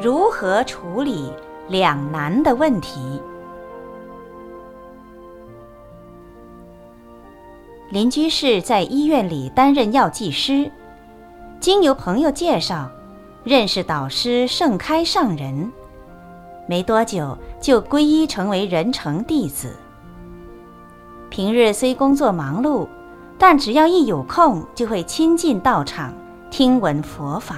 如何处理两难的问题？林居士在医院里担任药剂师，经由朋友介绍，认识导师盛开上人，没多久就皈依成为人成弟子。平日虽工作忙碌，但只要一有空，就会亲近道场，听闻佛法，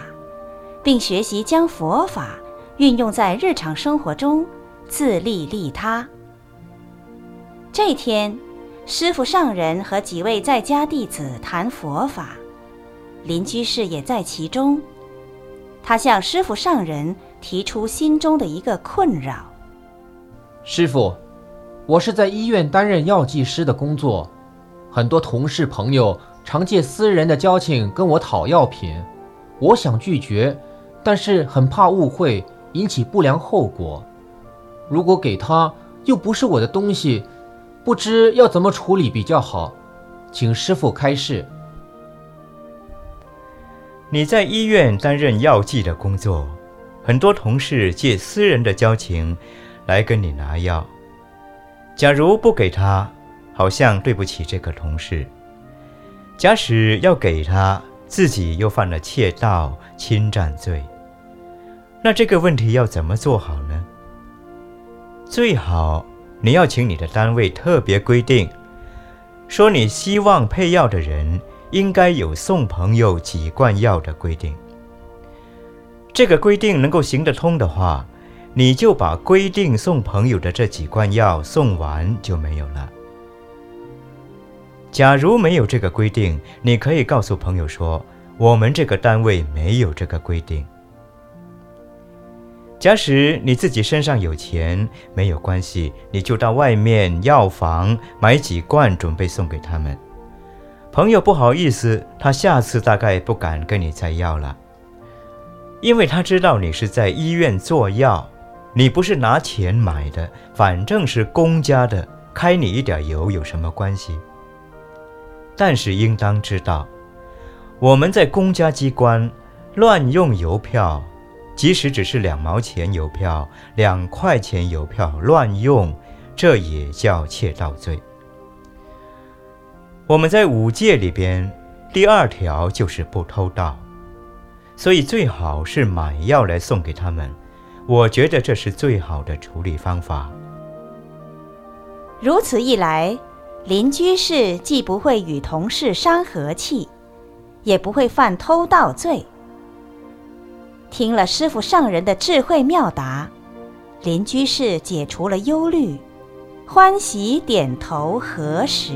并学习将佛法运用在日常生活中，自利利他。这天。师傅上人和几位在家弟子谈佛法，林居士也在其中。他向师傅上人提出心中的一个困扰：“师傅，我是在医院担任药剂师的工作，很多同事朋友常借私人的交情跟我讨药品，我想拒绝，但是很怕误会引起不良后果。如果给他，又不是我的东西。”不知要怎么处理比较好，请师傅开示。你在医院担任药剂的工作，很多同事借私人的交情来跟你拿药。假如不给他，好像对不起这个同事；假使要给他，自己又犯了窃盗、侵占罪。那这个问题要怎么做好呢？最好。你要请你的单位特别规定，说你希望配药的人应该有送朋友几罐药的规定。这个规定能够行得通的话，你就把规定送朋友的这几罐药送完就没有了。假如没有这个规定，你可以告诉朋友说，我们这个单位没有这个规定。假使你自己身上有钱，没有关系，你就到外面药房买几罐，准备送给他们。朋友不好意思，他下次大概不敢跟你再要了，因为他知道你是在医院做药，你不是拿钱买的，反正是公家的，开你一点油有什么关系？但是应当知道，我们在公家机关乱用邮票。即使只是两毛钱邮票、两块钱邮票乱用，这也叫窃盗罪。我们在五戒里边，第二条就是不偷盗，所以最好是买药来送给他们。我觉得这是最好的处理方法。如此一来，邻居士既不会与同事伤和气，也不会犯偷盗罪。听了师傅上人的智慧妙答，林居士解除了忧虑，欢喜点头合十。